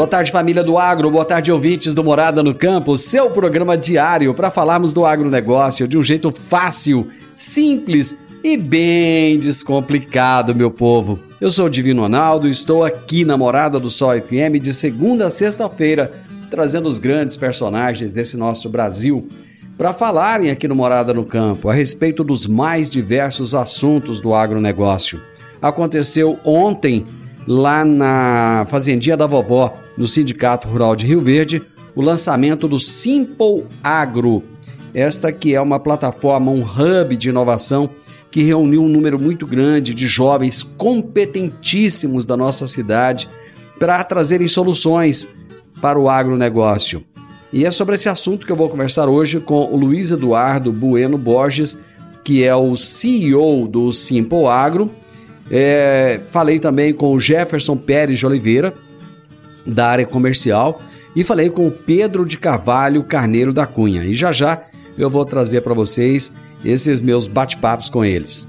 Boa tarde, família do agro. Boa tarde, ouvintes do Morada no Campo. Seu programa diário para falarmos do agronegócio de um jeito fácil, simples e bem descomplicado, meu povo. Eu sou o Divino Ronaldo e estou aqui na Morada do Sol FM de segunda a sexta-feira, trazendo os grandes personagens desse nosso Brasil para falarem aqui no Morada no Campo a respeito dos mais diversos assuntos do agronegócio. Aconteceu ontem lá na Fazendinha da Vovó, no Sindicato Rural de Rio Verde, o lançamento do Simple Agro. Esta que é uma plataforma, um hub de inovação que reuniu um número muito grande de jovens competentíssimos da nossa cidade para trazerem soluções para o agronegócio. E é sobre esse assunto que eu vou conversar hoje com o Luiz Eduardo Bueno Borges, que é o CEO do Simple Agro. É, falei também com o Jefferson Pérez de Oliveira, da área comercial, e falei com o Pedro de Carvalho Carneiro da Cunha. E já já eu vou trazer para vocês esses meus bate-papos com eles.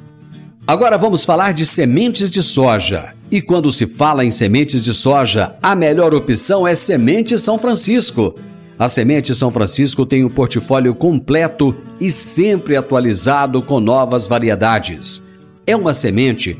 Agora vamos falar de sementes de soja. E quando se fala em sementes de soja, a melhor opção é Semente São Francisco. A Semente São Francisco tem um portfólio completo e sempre atualizado com novas variedades. É uma semente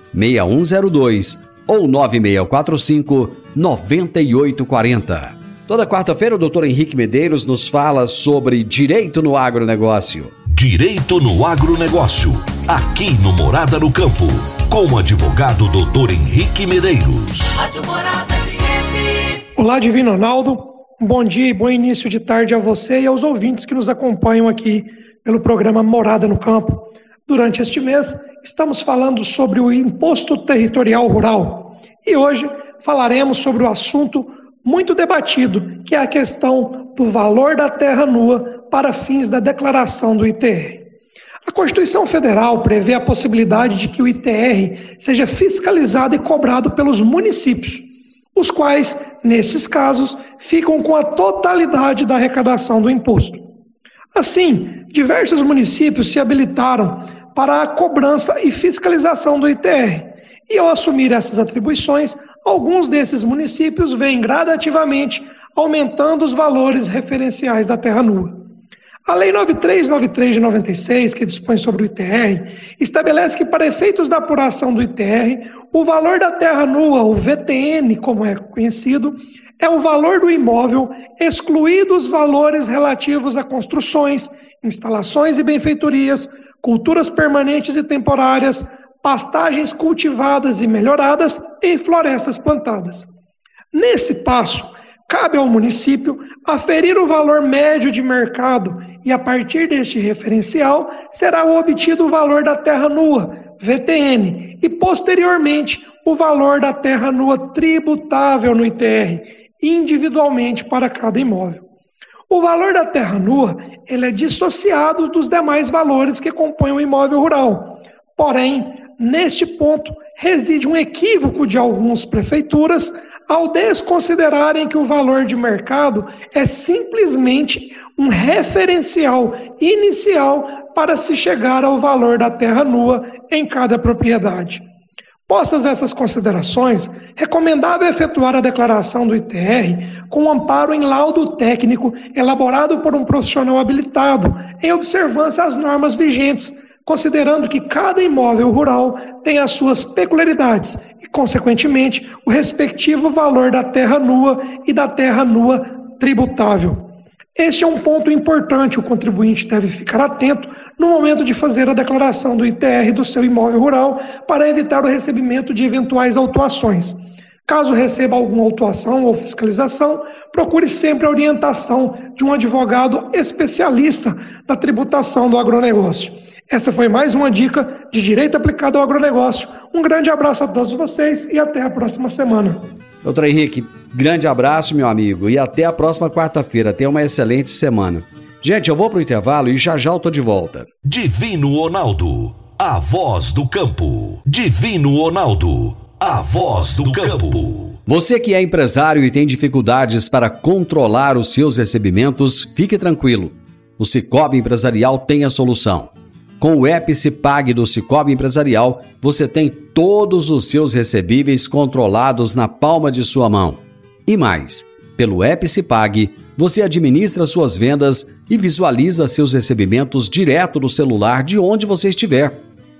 3612-6102 ou 9645-9840. Toda quarta-feira, o doutor Henrique Medeiros nos fala sobre direito no agronegócio. Direito no agronegócio, aqui no Morada no Campo, com o advogado doutor Henrique Medeiros. Olá, Divino Ronaldo. Bom dia e bom início de tarde a você e aos ouvintes que nos acompanham aqui pelo programa Morada no Campo. Durante este mês, estamos falando sobre o Imposto Territorial Rural e hoje falaremos sobre o assunto muito debatido, que é a questão do valor da terra nua para fins da declaração do ITR. A Constituição Federal prevê a possibilidade de que o ITR seja fiscalizado e cobrado pelos municípios. os quais, nesses casos, ficam com a totalidade da arrecadação do imposto. Assim, diversos municípios se habilitaram para a cobrança e fiscalização do ITR, e ao assumir essas atribuições, alguns desses municípios vêm gradativamente aumentando os valores referenciais da terra nua. A Lei 9393 de 96, que dispõe sobre o ITR, estabelece que, para efeitos da apuração do ITR, o valor da terra nua, o VTN, como é conhecido, é o valor do imóvel, excluídos os valores relativos a construções, instalações e benfeitorias, culturas permanentes e temporárias, pastagens cultivadas e melhoradas e florestas plantadas. Nesse passo, cabe ao município aferir o valor médio de mercado e, a partir deste referencial, será obtido o valor da terra nua, VTN, e, posteriormente, o valor da terra nua tributável no ITR, individualmente para cada imóvel. O valor da terra nua ele é dissociado dos demais valores que compõem o imóvel rural. Porém, neste ponto reside um equívoco de algumas prefeituras ao desconsiderarem que o valor de mercado é simplesmente um referencial inicial para se chegar ao valor da terra nua em cada propriedade. Postas essas considerações, recomendável efetuar a declaração do ITR com amparo em laudo técnico elaborado por um profissional habilitado, em observância às normas vigentes, considerando que cada imóvel rural tem as suas peculiaridades e, consequentemente, o respectivo valor da terra nua e da terra nua tributável. Este é um ponto importante, o contribuinte deve ficar atento no momento de fazer a declaração do ITR do seu imóvel rural para evitar o recebimento de eventuais autuações. Caso receba alguma autuação ou fiscalização, procure sempre a orientação de um advogado especialista na tributação do agronegócio. Essa foi mais uma dica de direito aplicado ao agronegócio. Um grande abraço a todos vocês e até a próxima semana. Doutor Henrique, grande abraço, meu amigo, e até a próxima quarta-feira. Tenha uma excelente semana. Gente, eu vou pro intervalo e já já eu tô de volta. Divino Ronaldo, a voz do campo. Divino Ronaldo, a voz do campo. Você que é empresário e tem dificuldades para controlar os seus recebimentos, fique tranquilo. O Cicobi Empresarial tem a solução. Com o Epicipag do Cicobi Empresarial, você tem todos os seus recebíveis controlados na palma de sua mão. E mais, pelo Epicipag, você administra suas vendas e visualiza seus recebimentos direto no celular de onde você estiver.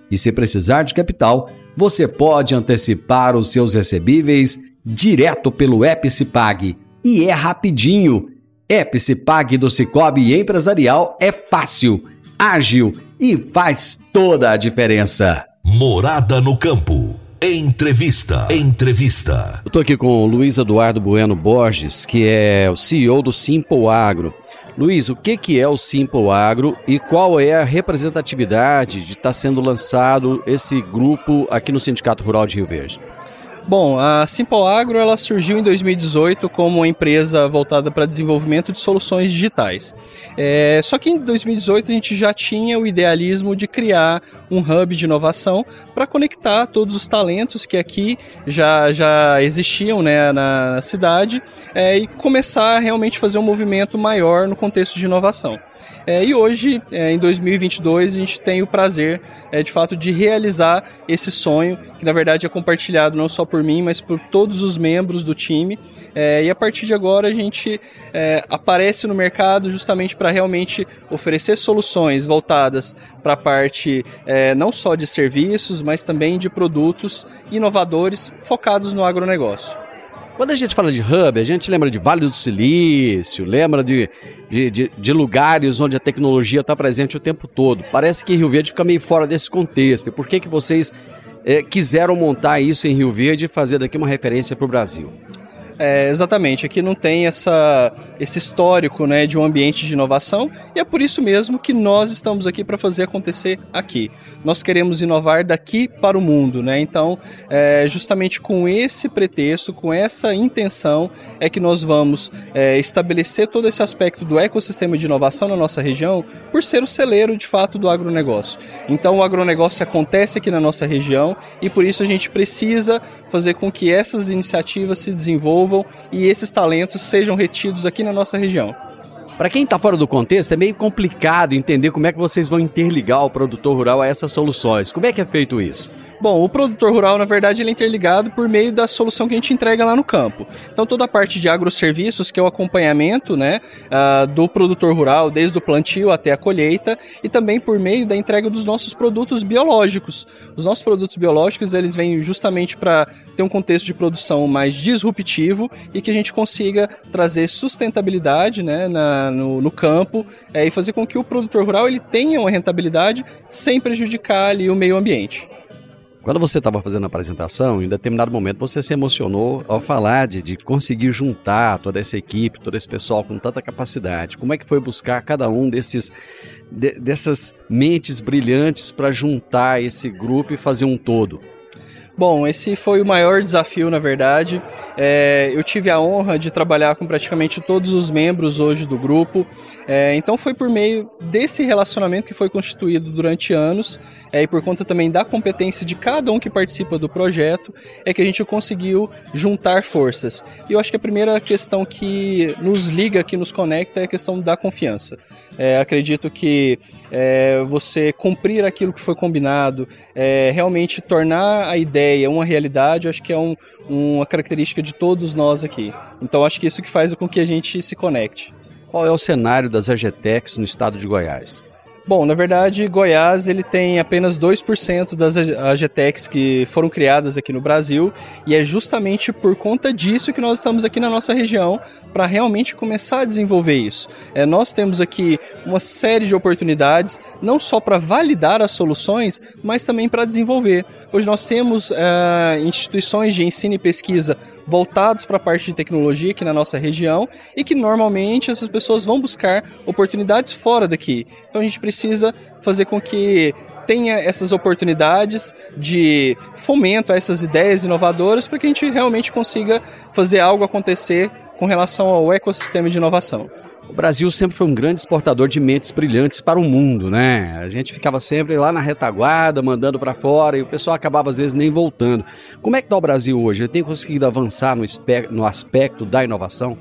E se precisar de capital, você pode antecipar os seus recebíveis direto pelo Epicipag. E é rapidinho. Epicipag do Cicobi Empresarial é fácil, ágil e faz toda a diferença. Morada no campo. Entrevista. Entrevista. Eu estou aqui com o Luiz Eduardo Bueno Borges, que é o CEO do Simple Agro. Luiz, o que, que é o Simple Agro e qual é a representatividade de estar tá sendo lançado esse grupo aqui no Sindicato Rural de Rio Verde? Bom, a Simple Agro ela surgiu em 2018 como uma empresa voltada para desenvolvimento de soluções digitais. É, só que em 2018 a gente já tinha o idealismo de criar um hub de inovação para conectar todos os talentos que aqui já, já existiam né, na cidade é, e começar a realmente fazer um movimento maior no contexto de inovação. É, e hoje, é, em 2022, a gente tem o prazer, é, de fato, de realizar esse sonho, que na verdade é compartilhado não só por mim, mas por todos os membros do time. É, e a partir de agora a gente é, aparece no mercado justamente para realmente oferecer soluções voltadas para a parte é, não só de serviços, mas também de produtos inovadores focados no agronegócio. Quando a gente fala de hub, a gente lembra de Vale do Silício, lembra de, de, de, de lugares onde a tecnologia está presente o tempo todo. Parece que Rio Verde fica meio fora desse contexto. E por que, que vocês é, quiseram montar isso em Rio Verde e fazer daqui uma referência para o Brasil? É, exatamente, aqui não tem essa, esse histórico né, de um ambiente de inovação e é por isso mesmo que nós estamos aqui para fazer acontecer aqui. Nós queremos inovar daqui para o mundo, né? então é, justamente com esse pretexto, com essa intenção, é que nós vamos é, estabelecer todo esse aspecto do ecossistema de inovação na nossa região por ser o celeiro de fato do agronegócio. Então o agronegócio acontece aqui na nossa região e por isso a gente precisa fazer com que essas iniciativas se desenvolvam e esses talentos sejam retidos aqui na nossa região. Para quem está fora do contexto, é meio complicado entender como é que vocês vão interligar o produtor rural a essas soluções. Como é que é feito isso? Bom, o produtor rural, na verdade, ele é interligado por meio da solução que a gente entrega lá no campo. Então, toda a parte de agroserviços, que é o acompanhamento né, uh, do produtor rural, desde o plantio até a colheita, e também por meio da entrega dos nossos produtos biológicos. Os nossos produtos biológicos, eles vêm justamente para ter um contexto de produção mais disruptivo e que a gente consiga trazer sustentabilidade né, na, no, no, campo é, e fazer com que o produtor rural ele tenha uma rentabilidade sem prejudicar ali, o meio ambiente. Quando você estava fazendo a apresentação, em determinado momento você se emocionou ao falar de, de conseguir juntar toda essa equipe, todo esse pessoal com tanta capacidade. Como é que foi buscar cada um desses de, dessas mentes brilhantes para juntar esse grupo e fazer um todo? Bom, esse foi o maior desafio, na verdade. É, eu tive a honra de trabalhar com praticamente todos os membros hoje do grupo. É, então foi por meio desse relacionamento que foi constituído durante anos é, e por conta também da competência de cada um que participa do projeto é que a gente conseguiu juntar forças. E eu acho que a primeira questão que nos liga, que nos conecta, é a questão da confiança. É, acredito que é, você cumprir aquilo que foi combinado, é, realmente tornar a ideia uma realidade, acho que é um, uma característica de todos nós aqui. Então acho que isso que faz com que a gente se conecte. Qual é o cenário das AGTECs no estado de Goiás? Bom, na verdade, Goiás ele tem apenas 2% das AGTECs que foram criadas aqui no Brasil e é justamente por conta disso que nós estamos aqui na nossa região para realmente começar a desenvolver isso. É, nós temos aqui uma série de oportunidades, não só para validar as soluções, mas também para desenvolver. Hoje nós temos é, instituições de ensino e pesquisa voltados para a parte de tecnologia aqui na nossa região e que normalmente essas pessoas vão buscar oportunidades fora daqui. Então a gente precisa fazer com que tenha essas oportunidades de fomento a essas ideias inovadoras para que a gente realmente consiga fazer algo acontecer com relação ao ecossistema de inovação. O Brasil sempre foi um grande exportador de mentes brilhantes para o mundo, né? A gente ficava sempre lá na retaguarda, mandando para fora, e o pessoal acabava às vezes nem voltando. Como é que está o Brasil hoje? Ele tem conseguido avançar no, no aspecto da inovação?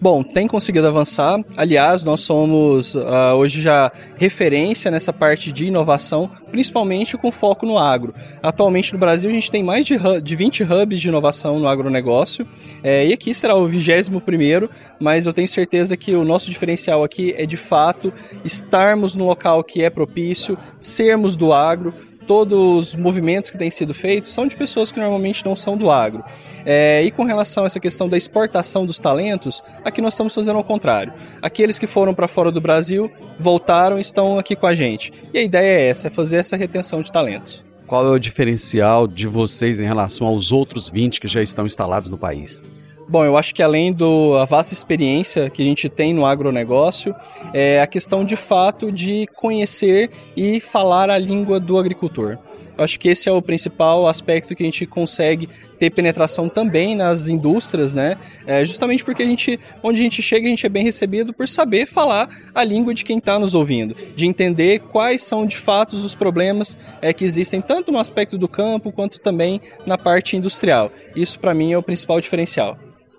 Bom, tem conseguido avançar. Aliás, nós somos uh, hoje já referência nessa parte de inovação, principalmente com foco no agro. Atualmente no Brasil a gente tem mais de, de 20 hubs de inovação no agronegócio, é, e aqui será o 21 primeiro, mas eu tenho certeza que o nosso diferencial aqui é de fato estarmos no local que é propício, sermos do agro, todos os movimentos que têm sido feitos são de pessoas que normalmente não são do agro. É, e com relação a essa questão da exportação dos talentos, aqui nós estamos fazendo ao contrário. Aqueles que foram para fora do Brasil voltaram e estão aqui com a gente. E a ideia é essa, é fazer essa retenção de talentos. Qual é o diferencial de vocês em relação aos outros 20 que já estão instalados no país? Bom, eu acho que além da vasta experiência que a gente tem no agronegócio, é a questão de fato de conhecer e falar a língua do agricultor. Eu acho que esse é o principal aspecto que a gente consegue ter penetração também nas indústrias, né? É justamente porque a gente, onde a gente chega, a gente é bem recebido por saber falar a língua de quem está nos ouvindo, de entender quais são de fato os problemas é, que existem tanto no aspecto do campo quanto também na parte industrial. Isso para mim é o principal diferencial.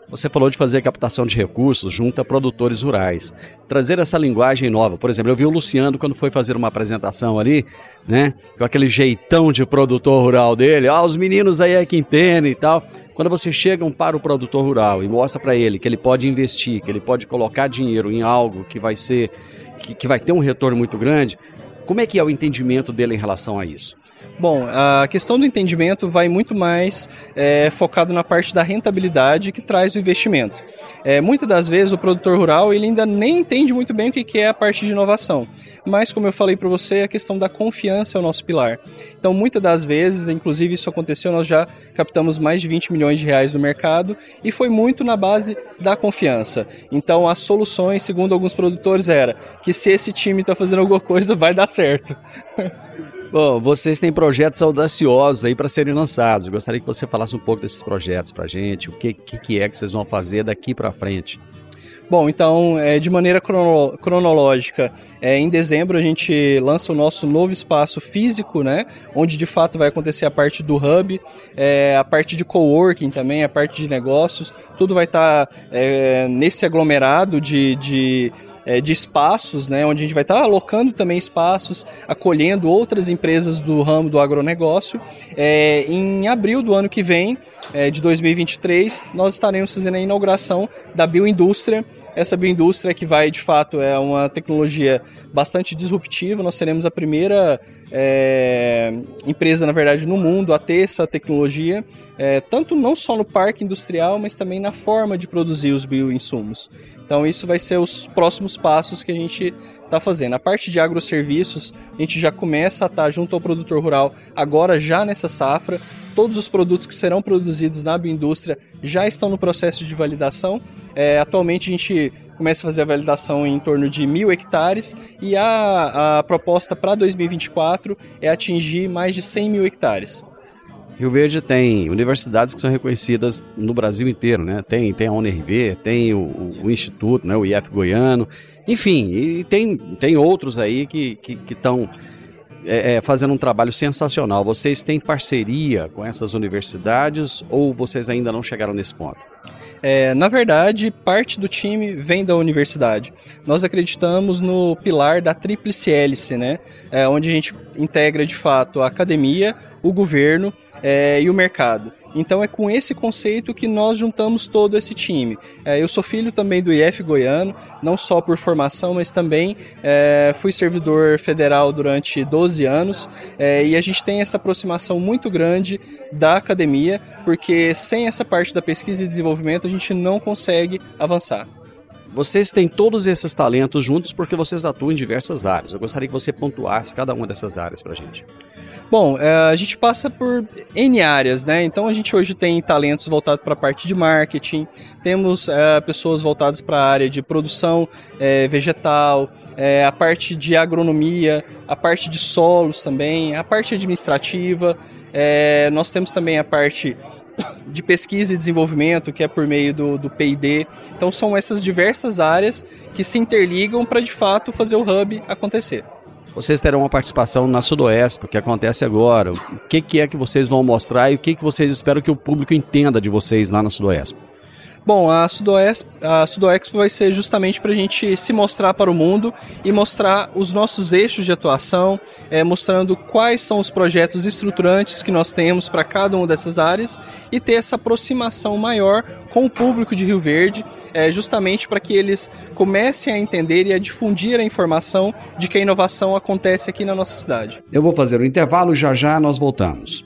Você falou de fazer captação de recursos junto a produtores rurais. Trazer essa linguagem nova. Por exemplo, eu vi o Luciano quando foi fazer uma apresentação ali, né? Com aquele jeitão de produtor rural dele. Ah, os meninos aí é que entendem e tal. Quando você chega para o produtor rural e mostra para ele que ele pode investir, que ele pode colocar dinheiro em algo que vai ser que, que vai ter um retorno muito grande, como é que é o entendimento dele em relação a isso? Bom, a questão do entendimento vai muito mais é, focado na parte da rentabilidade que traz o investimento. É, muitas das vezes o produtor rural ele ainda nem entende muito bem o que é a parte de inovação, mas como eu falei para você, a questão da confiança é o nosso pilar. Então, muitas das vezes, inclusive isso aconteceu, nós já captamos mais de 20 milhões de reais no mercado e foi muito na base da confiança. Então, as soluções, segundo alguns produtores, era que se esse time está fazendo alguma coisa, vai dar certo. Bom, vocês têm projetos audaciosos aí para serem lançados. Eu gostaria que você falasse um pouco desses projetos para gente. O que, que, é que vocês vão fazer daqui para frente? Bom, então, é, de maneira crono cronológica, é, em dezembro a gente lança o nosso novo espaço físico, né? Onde de fato vai acontecer a parte do hub, é, a parte de coworking também, a parte de negócios, tudo vai estar tá, é, nesse aglomerado de, de é, de espaços, né, onde a gente vai estar tá alocando também espaços, acolhendo outras empresas do ramo do agronegócio. É, em abril do ano que vem, é, de 2023, nós estaremos fazendo a inauguração da bioindústria. Essa bioindústria que vai, de fato, é uma tecnologia bastante disruptiva. Nós seremos a primeira é, empresa, na verdade, no mundo a ter essa tecnologia, é, tanto não só no parque industrial, mas também na forma de produzir os bioinsumos. Então, isso vai ser os próximos passos que a gente está fazendo. A parte de agroserviços, a gente já começa a estar tá junto ao produtor rural agora, já nessa safra. Todos os produtos que serão produzidos na bioindústria já estão no processo de validação. É, atualmente, a gente começa a fazer a validação em torno de mil hectares e a, a proposta para 2024 é atingir mais de 100 mil hectares. Rio Verde tem universidades que são reconhecidas no Brasil inteiro, né? Tem, tem a UNRV, tem o, o, Instituto, né? o IF Goiano, enfim, e tem, tem outros aí que estão que, que é, é, fazendo um trabalho sensacional. Vocês têm parceria com essas universidades ou vocês ainda não chegaram nesse ponto? É, na verdade, parte do time vem da universidade. Nós acreditamos no pilar da tríplice hélice, né? É, onde a gente integra de fato a academia, o governo é, e o mercado. Então é com esse conceito que nós juntamos todo esse time. É, eu sou filho também do IF Goiano, não só por formação, mas também é, fui servidor federal durante 12 anos é, e a gente tem essa aproximação muito grande da academia, porque sem essa parte da pesquisa e desenvolvimento a gente não consegue avançar. Vocês têm todos esses talentos juntos porque vocês atuam em diversas áreas. Eu gostaria que você pontuasse cada uma dessas áreas para a gente. Bom, é, a gente passa por N áreas, né? Então a gente hoje tem talentos voltados para a parte de marketing, temos é, pessoas voltadas para a área de produção é, vegetal, é, a parte de agronomia, a parte de solos também, a parte administrativa, é, nós temos também a parte de pesquisa e desenvolvimento, que é por meio do, do PD. Então são essas diversas áreas que se interligam para de fato fazer o hub acontecer. Vocês terão uma participação na Sudoeste, que acontece agora. O que, que é que vocês vão mostrar e o que, que vocês esperam que o público entenda de vocês lá na Sudoeste? Bom, a Sudoeste, a Sudoexpo vai ser justamente para a gente se mostrar para o mundo e mostrar os nossos eixos de atuação, é, mostrando quais são os projetos estruturantes que nós temos para cada uma dessas áreas e ter essa aproximação maior com o público de Rio Verde, é, justamente para que eles comecem a entender e a difundir a informação de que a inovação acontece aqui na nossa cidade. Eu vou fazer o um intervalo, já já nós voltamos.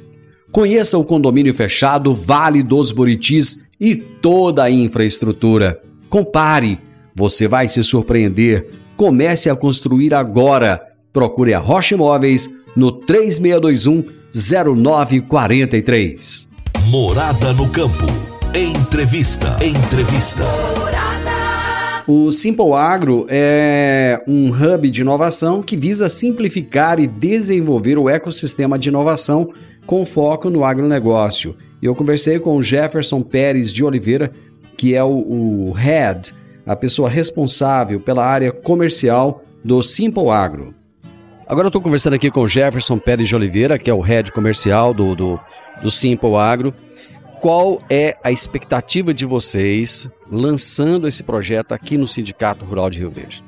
Conheça o condomínio fechado Vale dos Buritis e toda a infraestrutura. Compare, você vai se surpreender. Comece a construir agora. Procure a Rocha Imóveis no 3621 0943. Morada no campo. Entrevista. Entrevista. O Simple Agro é um hub de inovação que visa simplificar e desenvolver o ecossistema de inovação com foco no agronegócio. E eu conversei com o Jefferson Pérez de Oliveira, que é o, o head, a pessoa responsável pela área comercial do Simple Agro. Agora eu estou conversando aqui com o Jefferson Pérez de Oliveira, que é o head comercial do, do, do Simple Agro. Qual é a expectativa de vocês lançando esse projeto aqui no Sindicato Rural de Rio Verde?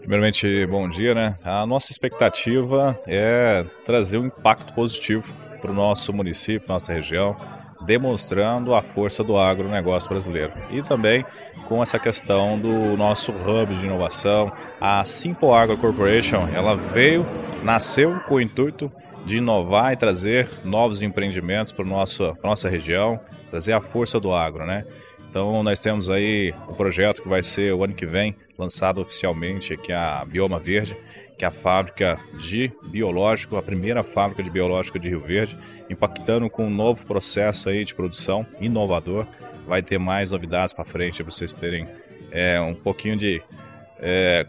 Primeiramente, bom dia, né? A nossa expectativa é trazer um impacto positivo para o nosso município, nossa região, demonstrando a força do agronegócio brasileiro. E também com essa questão do nosso hub de inovação, a Simple Agro Corporation, ela veio, nasceu com o intuito de inovar e trazer novos empreendimentos para a nossa região, trazer a força do agro, né? Então nós temos aí o um projeto que vai ser o ano que vem lançado oficialmente, que a Bioma Verde, que é a fábrica de biológico, a primeira fábrica de biológico de Rio Verde, impactando com um novo processo aí de produção inovador. Vai ter mais novidades para frente para vocês terem é, um pouquinho de é,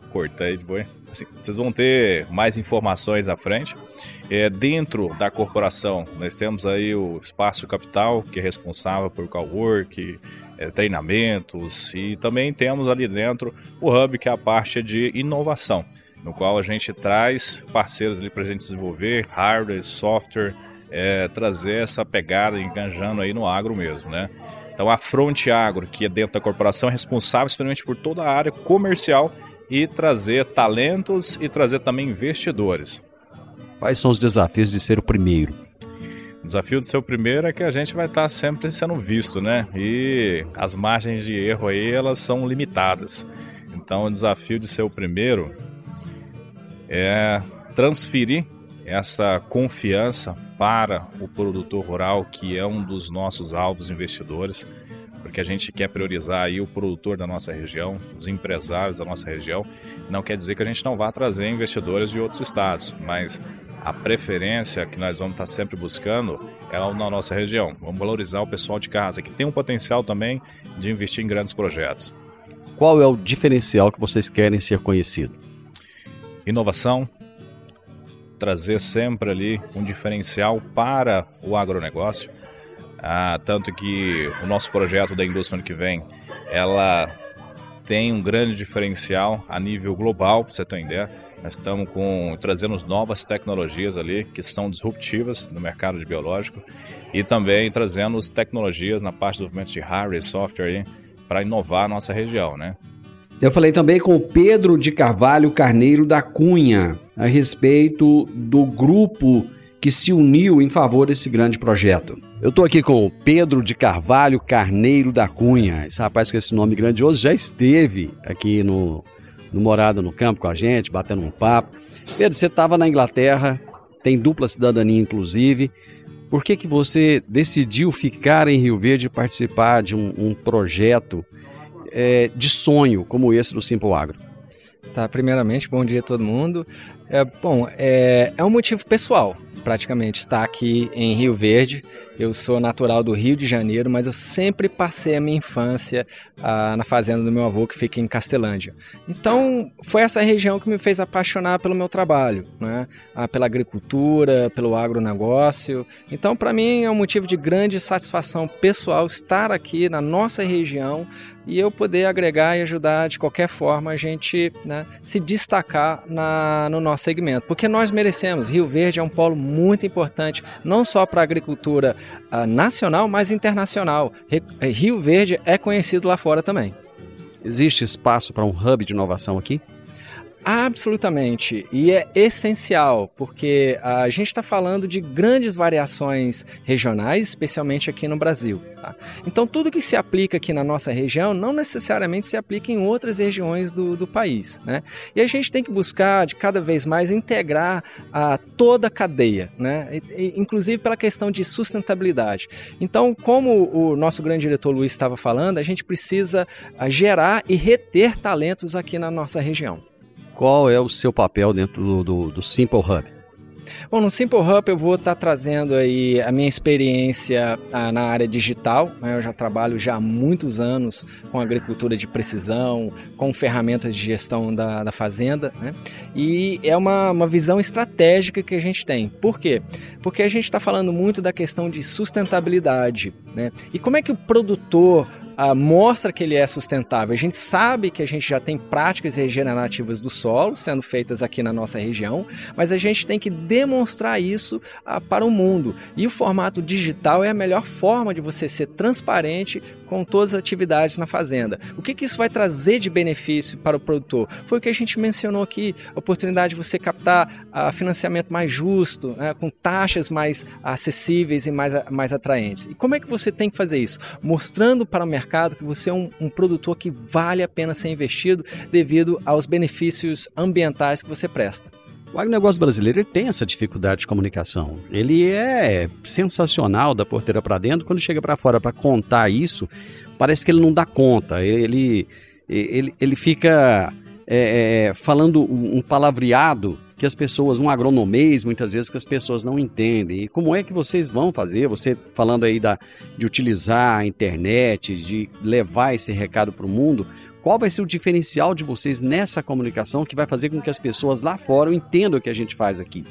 corta aí de boi. Assim, vocês vão ter mais informações à frente. É, dentro da corporação, nós temos aí o Espaço Capital, que é responsável por cowork, é, treinamentos, e também temos ali dentro o Hub, que é a parte de inovação, no qual a gente traz parceiros ali para a gente desenvolver hardware, software, é, trazer essa pegada enganjando aí no agro mesmo, né? Então a Fronte Agro, que é dentro da corporação, é responsável simplesmente por toda a área comercial e trazer talentos e trazer também investidores. Quais são os desafios de ser o primeiro? O desafio de ser o primeiro é que a gente vai estar sempre sendo visto, né? E as margens de erro aí, elas são limitadas. Então, o desafio de ser o primeiro é transferir essa confiança para o produtor rural, que é um dos nossos alvos investidores, porque a gente quer priorizar aí o produtor da nossa região, os empresários da nossa região. Não quer dizer que a gente não vá trazer investidores de outros estados, mas a preferência que nós vamos estar sempre buscando é na nossa região. Vamos valorizar o pessoal de casa, que tem um potencial também de investir em grandes projetos. Qual é o diferencial que vocês querem ser conhecido? Inovação, trazer sempre ali um diferencial para o agronegócio ah, tanto que o nosso projeto da indústria ano que vem, ela tem um grande diferencial a nível global, para você ter uma ideia. Nós estamos com, trazendo novas tecnologias ali que são disruptivas no mercado de biológico e também trazendo tecnologias na parte do desenvolvimento de hardware e software para inovar a nossa região, né? Eu falei também com o Pedro de Carvalho Carneiro da Cunha a respeito do grupo que se uniu em favor desse grande projeto. Eu estou aqui com o Pedro de Carvalho Carneiro da Cunha. Esse rapaz com esse nome grandioso já esteve aqui no, no Morada no Campo com a gente, batendo um papo. Pedro, você estava na Inglaterra, tem dupla cidadania inclusive. Por que, que você decidiu ficar em Rio Verde e participar de um, um projeto é, de sonho como esse do Simple Agro? Tá, primeiramente, bom dia a todo mundo. É, bom, é, é um motivo pessoal praticamente está aqui em Rio Verde. Eu sou natural do Rio de Janeiro, mas eu sempre passei a minha infância ah, na fazenda do meu avô, que fica em Castelândia. Então, foi essa região que me fez apaixonar pelo meu trabalho, né? Ah, pela agricultura, pelo agronegócio. Então, para mim, é um motivo de grande satisfação pessoal estar aqui na nossa região e eu poder agregar e ajudar de qualquer forma a gente né, se destacar na, no nosso segmento. Porque nós merecemos. Rio Verde é um polo muito importante, não só para a agricultura uh, nacional, mas internacional. Rio Verde é conhecido lá fora também. Existe espaço para um hub de inovação aqui? Absolutamente. E é essencial, porque a gente está falando de grandes variações regionais, especialmente aqui no Brasil. Tá? Então, tudo que se aplica aqui na nossa região não necessariamente se aplica em outras regiões do, do país. Né? E a gente tem que buscar, de cada vez mais, integrar a toda a cadeia, né? E, inclusive pela questão de sustentabilidade. Então, como o nosso grande diretor Luiz estava falando, a gente precisa gerar e reter talentos aqui na nossa região. Qual é o seu papel dentro do, do, do Simple Hub? Bom, no Simple Hub eu vou estar tá trazendo aí a minha experiência ah, na área digital. Né? Eu já trabalho já há muitos anos com agricultura de precisão, com ferramentas de gestão da, da fazenda, né? e é uma, uma visão estratégica que a gente tem. Por quê? Porque a gente está falando muito da questão de sustentabilidade. Né? E como é que o produtor uh, mostra que ele é sustentável. A gente sabe que a gente já tem práticas regenerativas do solo sendo feitas aqui na nossa região, mas a gente tem que demonstrar isso uh, para o mundo. E o formato digital é a melhor forma de você ser transparente com todas as atividades na fazenda. O que, que isso vai trazer de benefício para o produtor? Foi o que a gente mencionou aqui: a oportunidade de você captar uh, financiamento mais justo, né, com taxas mais acessíveis e mais, mais atraentes. E como é que você tem que fazer isso? Mostrando para o mercado mercado, que você é um, um produtor que vale a pena ser investido devido aos benefícios ambientais que você presta. O agronegócio brasileiro tem essa dificuldade de comunicação. Ele é sensacional da porteira para dentro, quando chega para fora para contar isso, parece que ele não dá conta. Ele, ele, ele fica é, é, falando um palavreado que as pessoas, um agronomês muitas vezes que as pessoas não entendem. E como é que vocês vão fazer? Você falando aí da, de utilizar a internet, de levar esse recado para o mundo, qual vai ser o diferencial de vocês nessa comunicação que vai fazer com que as pessoas lá fora entendam o que a gente faz aqui?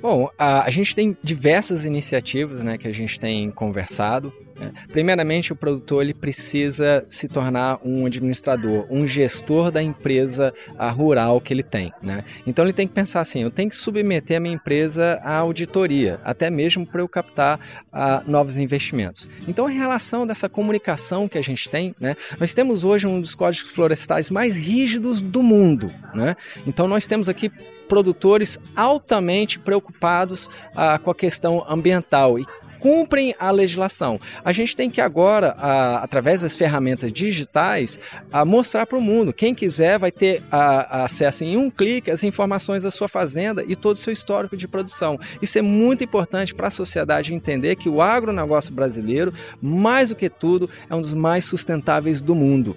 Bom, a, a gente tem diversas iniciativas né, que a gente tem conversado. Né? Primeiramente, o produtor ele precisa se tornar um administrador, um gestor da empresa rural que ele tem. Né? Então, ele tem que pensar assim: eu tenho que submeter a minha empresa à auditoria, até mesmo para eu captar uh, novos investimentos. Então, em relação dessa comunicação que a gente tem, né, nós temos hoje um dos códigos florestais mais rígidos do mundo. Né? Então, nós temos aqui produtores altamente preocupados ah, com a questão ambiental e cumprem a legislação. A gente tem que agora, através das ferramentas digitais, mostrar para o mundo. Quem quiser vai ter acesso em um clique às informações da sua fazenda e todo o seu histórico de produção. Isso é muito importante para a sociedade entender que o agronegócio brasileiro, mais do que tudo, é um dos mais sustentáveis do mundo.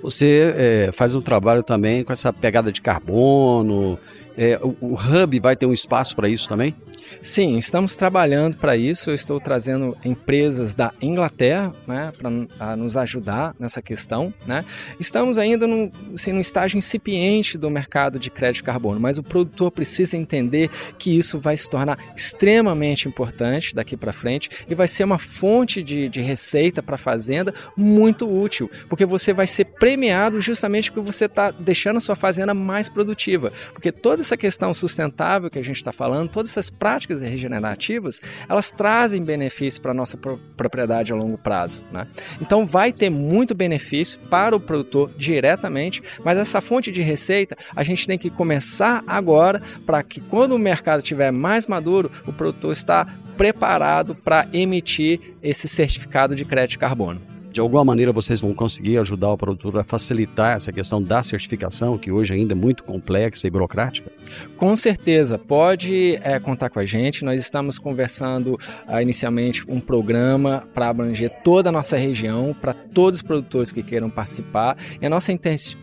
Você é, faz um trabalho também com essa pegada de carbono, é, o, o Hub vai ter um espaço para isso também? Sim, estamos trabalhando para isso. Eu estou trazendo empresas da Inglaterra né, para nos ajudar nessa questão. Né? Estamos ainda num, assim, estágio incipiente do mercado de crédito carbono, mas o produtor precisa entender que isso vai se tornar extremamente importante daqui para frente e vai ser uma fonte de, de receita para a fazenda muito útil, porque você vai ser premiado justamente porque você está deixando a sua fazenda mais produtiva. Porque toda essa questão sustentável que a gente está falando, todas essas práticas regenerativas, elas trazem benefício para a nossa propriedade a longo prazo. Né? Então vai ter muito benefício para o produtor diretamente, mas essa fonte de receita a gente tem que começar agora para que quando o mercado estiver mais maduro, o produtor está preparado para emitir esse certificado de crédito de carbono de alguma maneira vocês vão conseguir ajudar o produtor a facilitar essa questão da certificação, que hoje ainda é muito complexa e burocrática? Com certeza, pode é, contar com a gente. Nós estamos conversando uh, inicialmente um programa para abranger toda a nossa região, para todos os produtores que queiram participar. E a nossa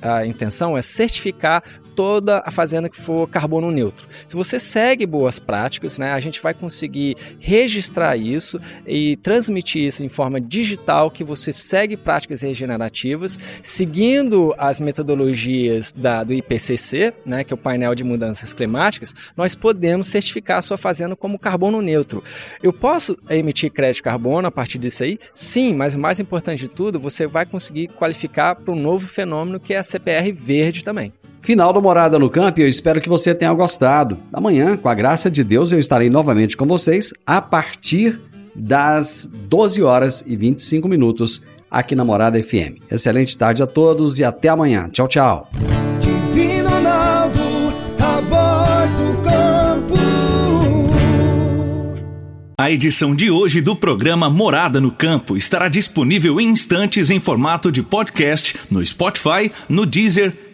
a intenção é certificar toda a fazenda que for carbono neutro. Se você segue boas práticas, né, a gente vai conseguir registrar isso e transmitir isso em forma digital que você segue práticas regenerativas, seguindo as metodologias da, do IPCC, né, que é o painel de mudanças climáticas, nós podemos certificar a sua fazenda como carbono neutro. Eu posso emitir crédito carbono a partir disso aí? Sim, mas o mais importante de tudo, você vai conseguir qualificar para um novo fenômeno que é a CPR verde também. Final do Morada no Campo e eu espero que você tenha gostado. Amanhã, com a graça de Deus, eu estarei novamente com vocês a partir das 12 horas e 25 minutos aqui na Morada FM. Excelente tarde a todos e até amanhã. Tchau, tchau. Divino Ronaldo, a voz do campo. A edição de hoje do programa Morada no Campo estará disponível em instantes em formato de podcast no Spotify, no Deezer,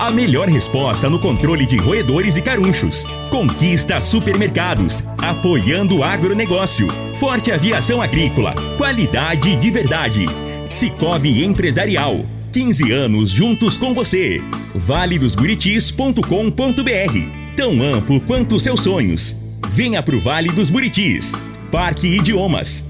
A melhor resposta no controle de roedores e carunchos. Conquista supermercados, apoiando o agronegócio. Forte aviação agrícola, qualidade de verdade. Cicobi Empresarial. 15 anos juntos com você. valedosburitis.com.br Tão amplo quanto seus sonhos. Venha pro Vale dos Buritis. Parque Idiomas.